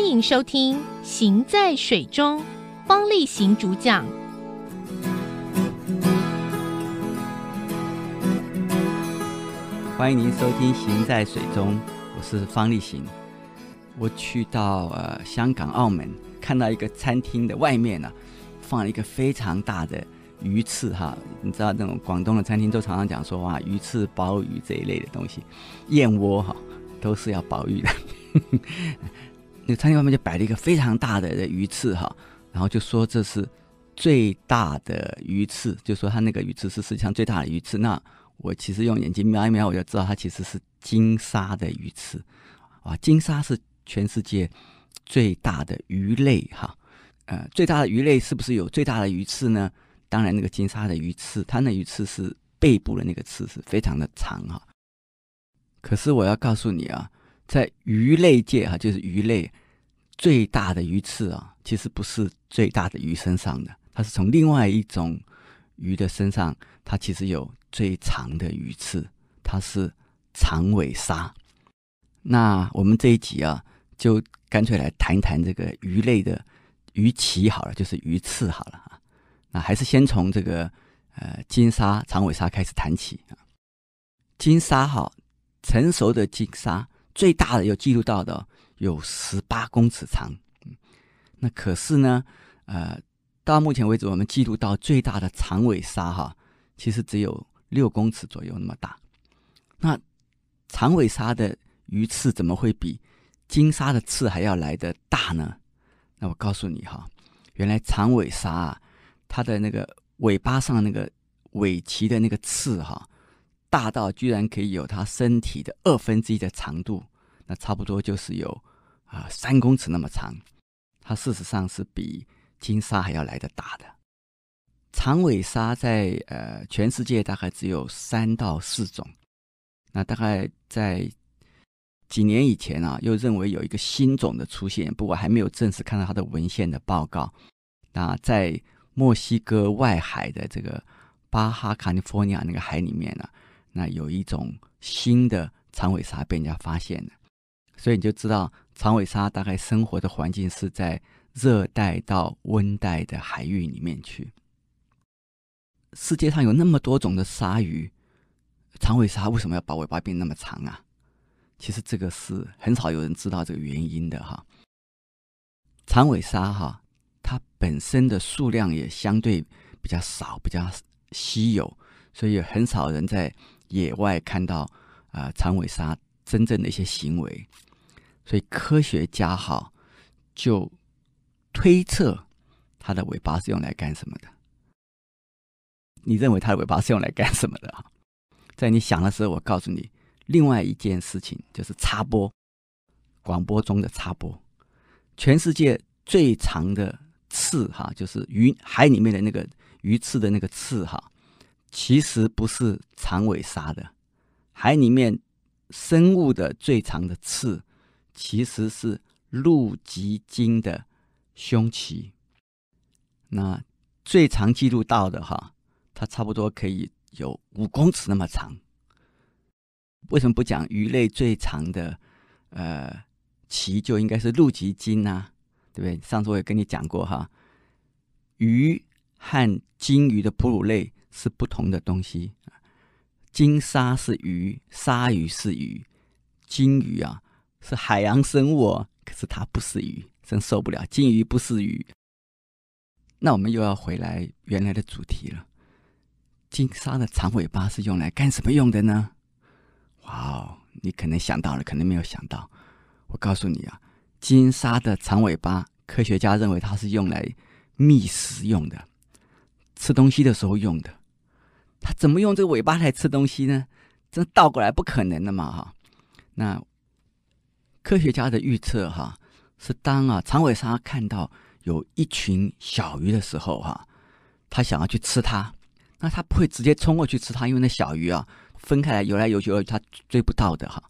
欢迎收听《行在水中》，方力行主讲。欢迎您收听《行在水中》，我是方力行。我去到呃香港、澳门，看到一个餐厅的外面呢、放了一个非常大的鱼翅哈。你知道那种广东的餐厅都常常讲说哇，鱼翅、鲍鱼这一类的东西，燕窝哈都是要保育的。那个餐厅外面就摆了一个非常大的鱼翅哈，然后就说这是最大的鱼翅，就说它那个鱼翅是世界上最大的鱼翅。那我其实用眼睛瞄一瞄，我就知道它其实是金沙的鱼翅。啊，金沙是全世界最大的鱼类哈。呃，最大的鱼类是不是有最大的鱼翅呢？当然，那个金沙的鱼翅，它那鱼翅是背部的那个刺是非常的长哈。可是我要告诉你啊。在鱼类界哈，就是鱼类最大的鱼刺啊，其实不是最大的鱼身上的，它是从另外一种鱼的身上，它其实有最长的鱼刺，它是长尾鲨。那我们这一集啊，就干脆来谈一谈这个鱼类的鱼鳍好了，就是鱼刺好了啊。那还是先从这个呃金鲨、长尾鲨开始谈起啊。金鲨哈，成熟的金鲨。最大的有记录到的有十八公尺长，那可是呢，呃，到目前为止我们记录到最大的长尾鲨哈，其实只有六公尺左右那么大。那长尾鲨的鱼刺怎么会比金鲨的刺还要来得大呢？那我告诉你哈，原来长尾鲨啊，它的那个尾巴上那个尾鳍的那个刺哈。大到居然可以有它身体的二分之一的长度，那差不多就是有啊三公尺那么长。它事实上是比金鲨还要来得大的。长尾鲨在呃全世界大概只有三到四种。那大概在几年以前啊，又认为有一个新种的出现，不过还没有正式看到它的文献的报告。那在墨西哥外海的这个巴哈卡利福尼亚那个海里面呢、那有一种新的长尾鲨被人家发现了，所以你就知道长尾鲨大概生活的环境是在热带到温带的海域里面去。世界上有那么多种的鲨鱼，长尾鲨为什么要把尾巴变那么长啊？其实这个是很少有人知道这个原因的哈。长尾鲨哈，它本身的数量也相对比较少，比较稀有，所以很少人在。野外看到啊、呃，长尾鲨真正的一些行为，所以科学家哈就推测它的尾巴是用来干什么的？你认为它的尾巴是用来干什么的啊？在你想的时候，我告诉你，另外一件事情就是插播，广播中的插播。全世界最长的刺哈，就是鱼海里面的那个鱼刺的那个刺哈。其实不是长尾鲨的，海里面生物的最长的刺，其实是露脊鲸的胸鳍。那最长记录到的哈，它差不多可以有五公尺那么长。为什么不讲鱼类最长的呃鳍就应该是露脊鲸呢？对不对？上次我也跟你讲过哈，鱼和鲸鱼的哺乳类。是不同的东西，金鲨是鱼，鲨鱼是鱼，鲸鱼啊是海洋生物哦，可是它不是鱼，真受不了。鲸鱼不是鱼，那我们又要回来原来的主题了。金鲨的长尾巴是用来干什么用的呢？哇哦，你可能想到了，可能没有想到。我告诉你啊，金鲨的长尾巴，科学家认为它是用来觅食用的，吃东西的时候用的。它怎么用这个尾巴来吃东西呢？这倒过来不可能的嘛！哈，那科学家的预测哈是当啊长尾鲨看到有一群小鱼的时候哈，它想要去吃它，那它不会直接冲过去吃它，因为那小鱼啊分开来游来游去，它追不到的哈，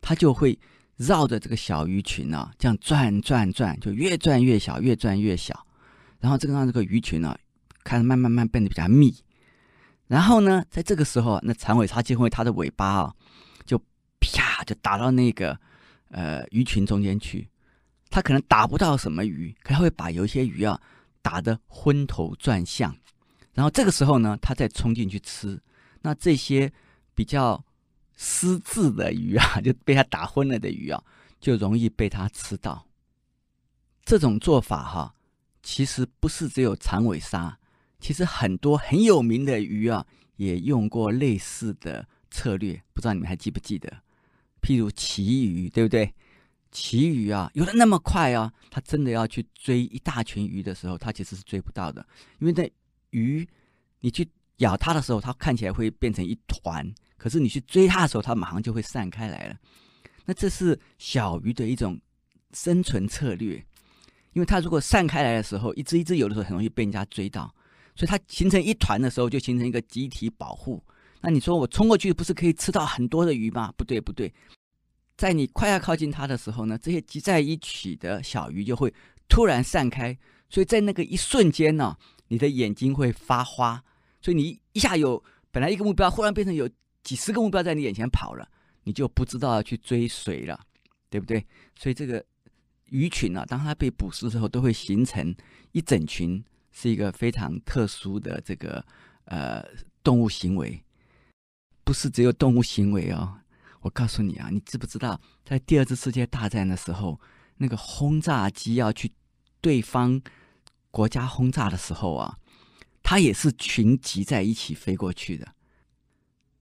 它就会绕着这个小鱼群啊这样转转转，就越转越小，越转越小，然后这个让这个鱼群呢开始慢慢慢变得比较密。然后呢，在这个时候，那长尾鲨就会它的尾巴啊，就啪就打到那个呃鱼群中间去。它可能打不到什么鱼，可它会把有一些鱼啊打得昏头转向，然后这个时候呢，它再冲进去吃，那这些比较失智的鱼啊，就被它打昏了的鱼啊，就容易被它吃到。这种做法哈、其实不是只有长尾鲨，其实很多很有名的鱼啊，也用过类似的策略，不知道你们还记不记得？譬如旗鱼，对不对？旗鱼啊，游得那么快啊，它真的要去追一大群鱼的时候，它其实是追不到的，因为那鱼你去咬它的时候，它看起来会变成一团，可是你去追它的时候，它马上就会散开来了。那这是小鱼的一种生存策略，因为它如果散开来的时候，一只一只游的时候，很容易被人家追到，所以它形成一团的时候，就形成一个集体保护。那你说我冲过去，不是可以吃到很多的鱼吗？不对，不对。在你快要靠近它的时候呢，这些集在一起的小鱼就会突然散开，所以在那个一瞬间呢，你的眼睛会发花，所以你一下有本来一个目标，忽然变成有几十个目标在你眼前跑了，你就不知道要去追谁了，对不对？所以这个鱼群啊，当它被捕食的时候，都会形成一整群，是一个非常特殊的这个呃动物行为，不是只有动物行为哦。我告诉你啊，你知不知道，在第二次世界大战的时候，那个轰炸机要去对方国家轰炸的时候啊，它也是群集在一起飞过去的。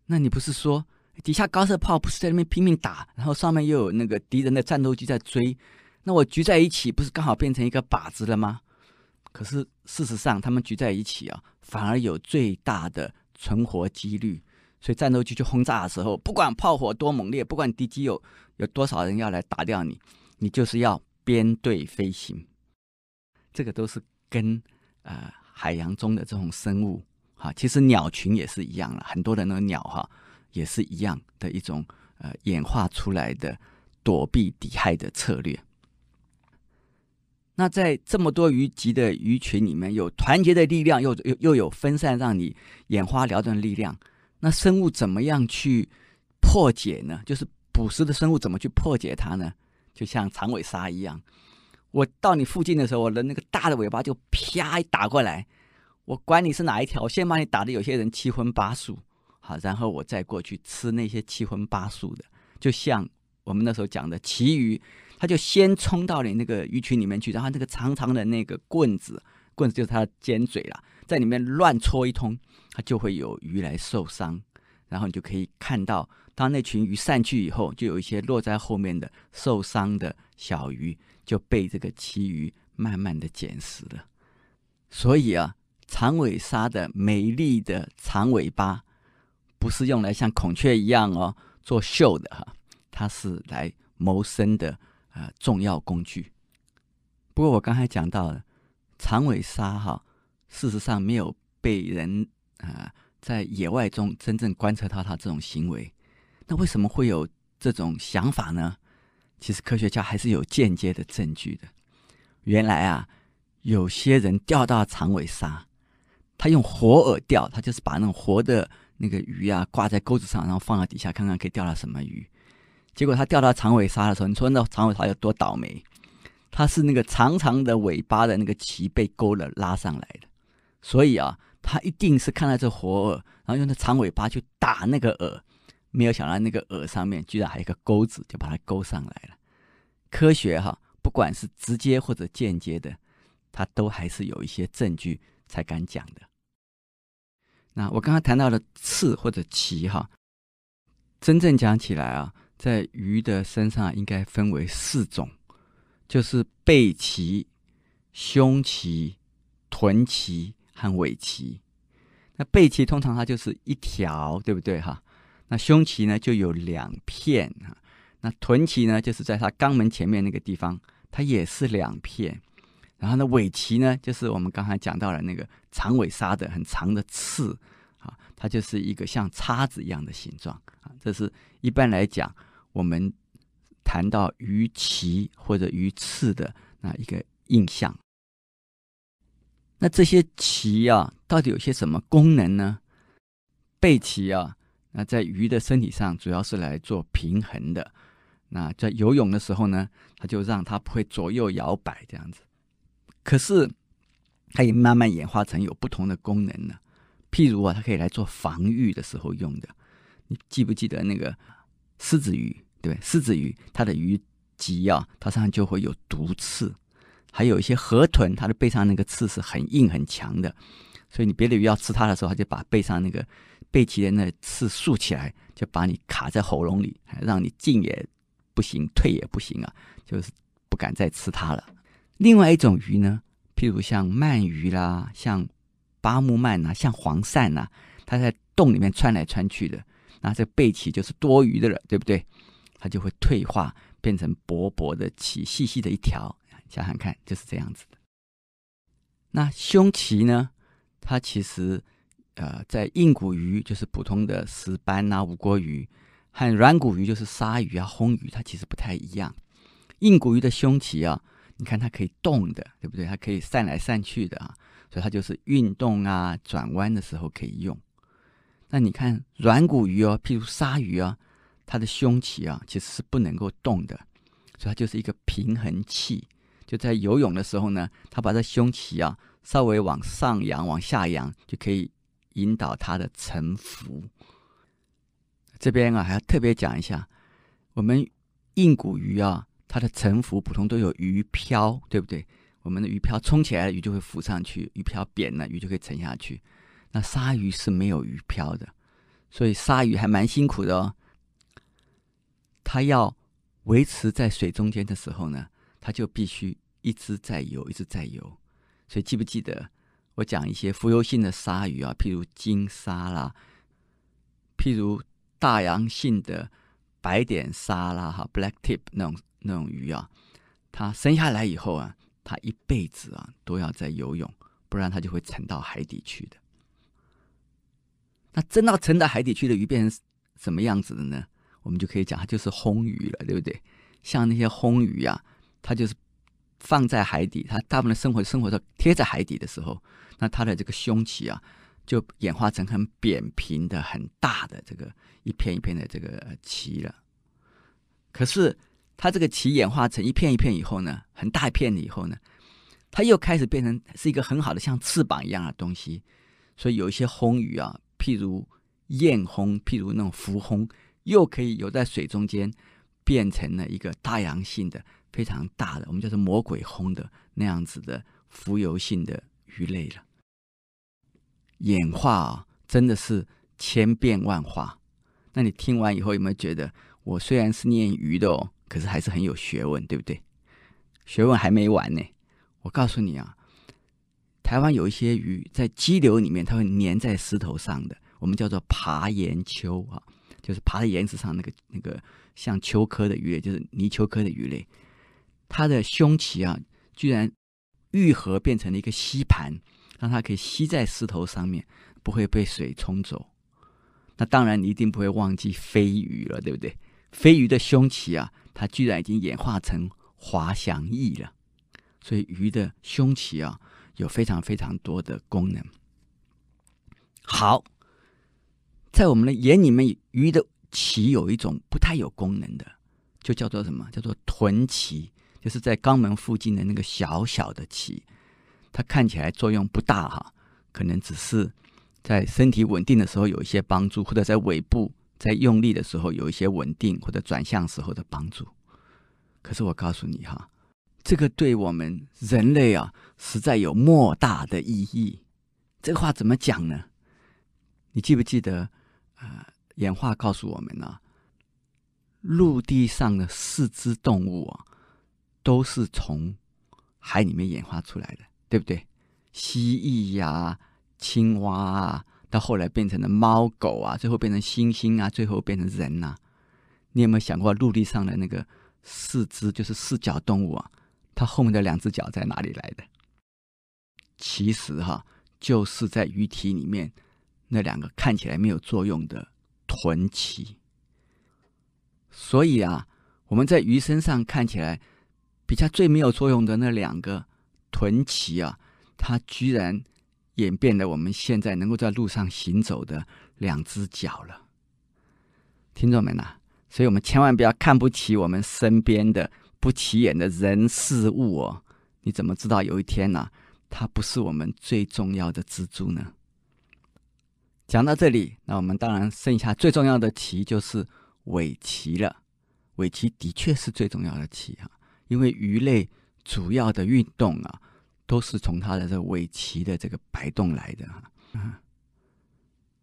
那你不是说底下高射炮不是在那边拼命打，然后上面又有那个敌人的战斗机在追，那我聚在一起不是刚好变成一个靶子了吗？可是事实上，他们聚在一起啊，反而有最大的存活几率。所以战斗机去轰炸的时候，不管炮火多猛烈，不管敌机有有多少人要来打掉你，你就是要编队飞行。这个都是跟呃海洋中的这种生物哈，其实鸟群也是一样了，很多的那个鸟哈也是一样的一种呃演化出来的躲避敌害的策略。那在这么多鱼集的鱼群里面，有团结的力量，又又又有分散让你眼花缭乱的力量。那生物怎么样去破解呢？就是捕食的生物怎么去破解它呢？就像长尾鲨一样，我到你附近的时候，我的那个大的尾巴就啪一打过来，我管你是哪一条，我先把你打得有些人七荤八素，好，然后我再过去吃那些七荤八素的。就像我们那时候讲的旗鱼，它就先冲到你那个鱼群里面去，然后那个长长的那个棍子，棍子就是它的尖嘴了，在里面乱戳一通。它就会有鱼来受伤，然后你就可以看到，当那群鱼散去以后，就有一些落在后面的受伤的小鱼就被这个旗鱼慢慢的捡食了。所以啊，长尾鲨的美丽的长尾巴不是用来像孔雀一样哦做秀的哈，它是来谋生的啊、呃、重要工具。不过我刚才讲到了长尾鲨哈，事实上没有被人。啊、在野外中真正观测到它这种行为，那为什么会有这种想法呢？其实科学家还是有间接的证据的。原来啊，有些人钓到长尾鲨，他用活饵钓，他就是把那种活的那个鱼啊挂在钩子上，然后放到底下看看可以钓到什么鱼。结果他钓到长尾鲨的时候，你说那长尾鲨有多倒霉？它是那个长长的尾巴的那个鳍被勾了拉上来的，所以啊。他一定是看到这活饵，然后用那长尾巴去打那个饵，没有想到那个饵上面居然还有一个钩子，就把它勾上来了。科学哈，不管是直接或者间接的，它都还是有一些证据才敢讲的。那我刚刚谈到的刺或者鳍哈，真正讲起来啊，在鱼的身上应该分为四种，就是背鳍、胸鳍、臀鳍。和尾鳍，那背鳍通常它就是一条，对不对哈？那胸鳍呢就有两片哈，那臀鳍呢就是在它肛门前面那个地方，它也是两片。然后呢尾鳍呢就是我们刚才讲到了那个长尾鲨的很长的刺啊，它就是一个像叉子一样的形状啊。这是一般来讲我们谈到鱼鳍或者鱼刺的那一个印象。那这些鳍啊，到底有些什么功能呢？背鳍啊，那在鱼的身体上主要是来做平衡的。那在游泳的时候呢，它就让它不会左右摇摆这样子。可是，它也慢慢演化成有不同的功能了。譬如啊，它可以来做防御的时候用的。你记不记得那个狮子鱼？对，狮子鱼它的鱼鳍啊，它身上就会有毒刺。还有一些河豚，它的背上那个刺是很硬很强的，所以你别的鱼要吃它的时候，它就把背上那个背鳍的那刺竖起来，就把你卡在喉咙里，让你进也不行，退也不行啊，就是不敢再吃它了。另外一种鱼呢，譬如像鳗鱼啦，像巴木鳗呐，像黄鳝呐，它在洞里面穿来穿去的，那这背鳍就是多余的了，对不对？它就会退化，变成薄薄的鳍，细细的一条。想想看，就是这样子的。那胸鳍呢？它其实，呃，在硬骨鱼，就是普通的石斑啊、无骨鱼，和软骨鱼，就是鲨鱼啊、红鱼，它其实不太一样。硬骨鱼的胸鳍啊，你看它可以动的，对不对？它可以散来散去的啊，所以它就是运动啊、转弯的时候可以用。那你看软骨鱼哦，譬如鲨鱼啊，它的胸鳍啊，其实是不能够动的，所以它就是一个平衡器。就在游泳的时候呢，它把这胸鳍啊稍微往上扬、往下扬，就可以引导它的沉浮。这边啊还要特别讲一下，我们硬骨鱼啊，它的沉浮普通都有鱼漂，对不对？我们的鱼漂冲起来，鱼就会浮上去；鱼漂扁了，鱼就可以沉下去。那鲨鱼是没有鱼漂的，所以鲨鱼还蛮辛苦的哦。它要维持在水中间的时候呢，它就必须。一直在游，一直在游，所以记不记得我讲一些浮游性的鲨鱼啊？譬如金鲨啦，譬如大洋性的白点鲨啦，哈，black tip 那种那种鱼啊，它生下来以后啊，它一辈子啊都要在游泳，不然它就会沉到海底去的。那真到沉到海底去的鱼变成什么样子的呢？我们就可以讲，它就是魟鱼了，对不对？像那些魟鱼啊，它就是。放在海底，它大部分的生活生活都贴在海底的时候，那它的这个胸鳍啊，就演化成很扁平的、很大的这个一片一片的这个鳍了。可是它这个鳍演化成一片一片以后呢，很大一片以后呢，它又开始变成是一个很好的像翅膀一样的东西。所以有一些魟鱼啊，譬如燕红，譬如那种浮魟，又可以游在水中间，变成了一个大洋性的。非常大的，我们叫做魔鬼魟的那样子的浮游性的鱼类了。演化啊，真的是千变万化。那你听完以后有没有觉得，我虽然是念鱼的哦，可是还是很有学问，对不对？学问还没完呢。我告诉你啊，台湾有一些鱼在激流里面，它会粘在石头上的，我们叫做爬岩鳅啊，就是爬在岩石上那个那个像鳅科的鱼类，就是泥鳅科的鱼类。它的胸鳍啊，居然愈合变成了一个吸盘，让它可以吸在石头上面，不会被水冲走。那当然，你一定不会忘记飞鱼了，对不对？飞鱼的胸鳍啊，它居然已经演化成滑翔翼了。所以鱼的胸鳍啊，有非常非常多的功能。好，在我们的眼里面，鱼的鳍有一种不太有功能的，就叫做什么？叫做臀鳍。就是在肛门附近的那个小小的鳍，它看起来作用不大哈，可能只是在身体稳定的时候有一些帮助，或者在尾部在用力的时候有一些稳定或者转向时候的帮助。可是我告诉你哈，这个对我们人类啊，实在有莫大的意义。这个话怎么讲呢？你记不记得啊？演化告诉我们呢，陆地上的四只动物啊。都是从海里面演化出来的，对不对？蜥蜴呀、青蛙啊，到后来变成了猫狗啊，最后变成猩猩啊，最后变成人呐、你有没有想过，陆地上的那个四肢就是四脚动物啊？它后面的两只脚在哪里来的？其实哈，就是在鱼体里面那两个看起来没有作用的臀鳍。所以啊，我们在鱼身上看起来。比较最没有作用的那两个臀鳍啊，它居然演变了我们现在能够在路上行走的两只脚了。听众们呐、所以我们千万不要看不起我们身边的不起眼的人事物哦。你怎么知道有一天呢、它不是我们最重要的支柱呢？讲到这里，那我们当然剩下最重要的鳍就是尾鳍了。尾鳍的确是最重要的鳍哈，因为鱼类主要的运动啊，都是从它的这尾鳍的这个摆动来的哈。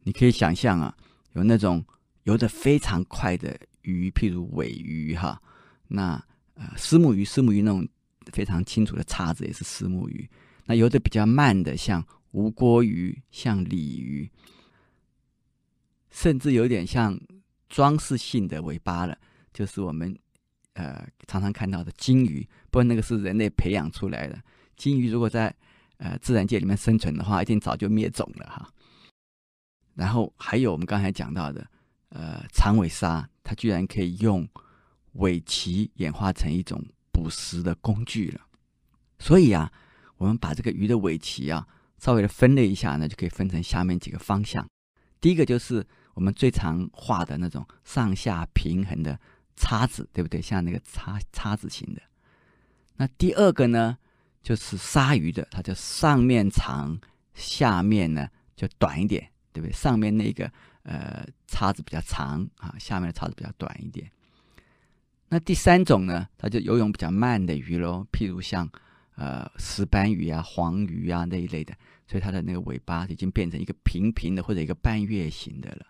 你可以想象啊，有那种游得非常快的鱼，譬如尾鱼哈，那呃，虱目鱼，丝目鱼那种非常清楚的叉子也是丝目鱼。那游得比较慢的，像吴郭鱼，像鲤鱼。甚至有点像装饰性的尾巴了，就是我们呃常常看到的鲸鱼，不过那个是人类培养出来的。鲸鱼如果在呃自然界里面生存的话，一定早就灭种了哈。然后还有我们刚才讲到的呃长尾鲨，它居然可以用尾鳍演化成一种捕食的工具了。所以啊，我们把这个鱼的尾鳍啊稍微的分类一下呢，就可以分成下面几个方向。第一个就是我们最常画的那种上下平衡的叉子，对不对？像那个叉叉子型的。那第二个呢，就是鲨鱼的，它就上面长，下面呢就短一点，对不对？上面那个呃叉子比较长啊，下面的叉子比较短一点。那第三种呢，它就游泳比较慢的鱼喽，譬如像呃石斑鱼啊、黄鱼啊那一类的。所以它的那个尾巴已经变成一个平平的或者一个半月形的了。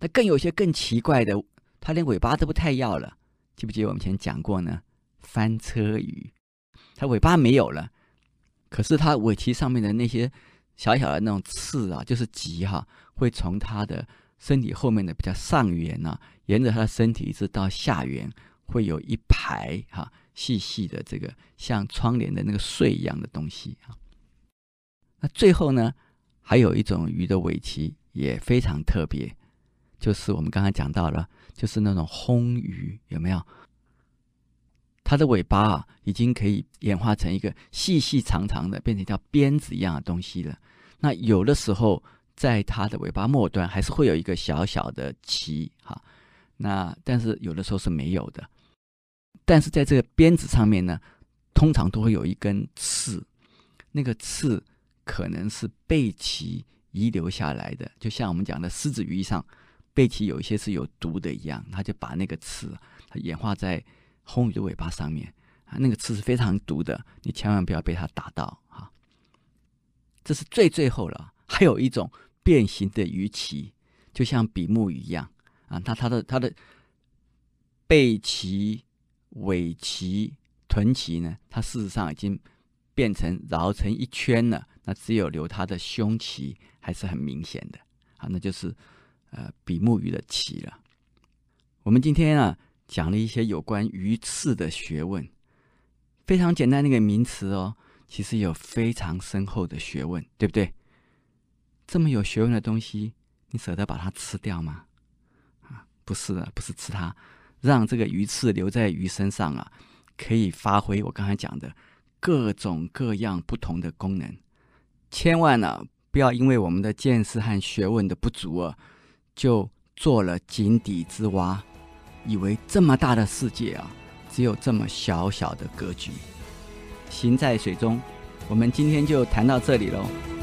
那更有些更奇怪的，它连尾巴都不太要了。记不记得我们前讲过呢？翻车鱼，它尾巴没有了，可是它尾鳍上面的那些小小的那种刺啊，就是棘哈，会从它的身体后面的比较上缘呢、啊，沿着它的身体一直到下缘，会有一排哈细细的这个像窗帘的那个穗一样的东西啊。那最后呢，还有一种鱼的尾鳍也非常特别，就是我们刚才讲到了，就是那种魟鱼，有没有？它的尾巴啊，已经可以演化成一个细细长长的，变成一条鞭子一样的东西了。那有的时候，在它的尾巴末端还是会有一个小小的鳍，哈。那但是有的时候是没有的。但是在这个鞭子上面呢，通常都会有一根刺，那个刺。可能是背鳍遗留下来的，就像我们讲的狮子鱼上背鳍有一些是有毒的一样，它就把那个刺它演化在红鱼的尾巴上面啊，那个刺是非常毒的，你千万不要被它打到哈。这是最最后了，还有一种变形的鱼鳍，就像比目鱼一样啊，它它的它的背鳍、尾鳍、臀鳍呢，它事实上已经变成绕成一圈了。那只有留它的胸鳍还是很明显的啊，那就是呃比目鱼的鳍了。我们今天啊讲了一些有关鱼刺的学问，非常简单的一个名词哦，其实有非常深厚的学问，对不对？这么有学问的东西，你舍得把它吃掉吗？啊，不是的，不是吃它，让这个鱼刺留在鱼身上啊，可以发挥我刚才讲的各种各样不同的功能。千万呢、不要因为我们的见识和学问的不足啊，就做了井底之蛙，以为这么大的世界啊，只有这么小小的格局。行在水中，我们今天就谈到这里喽。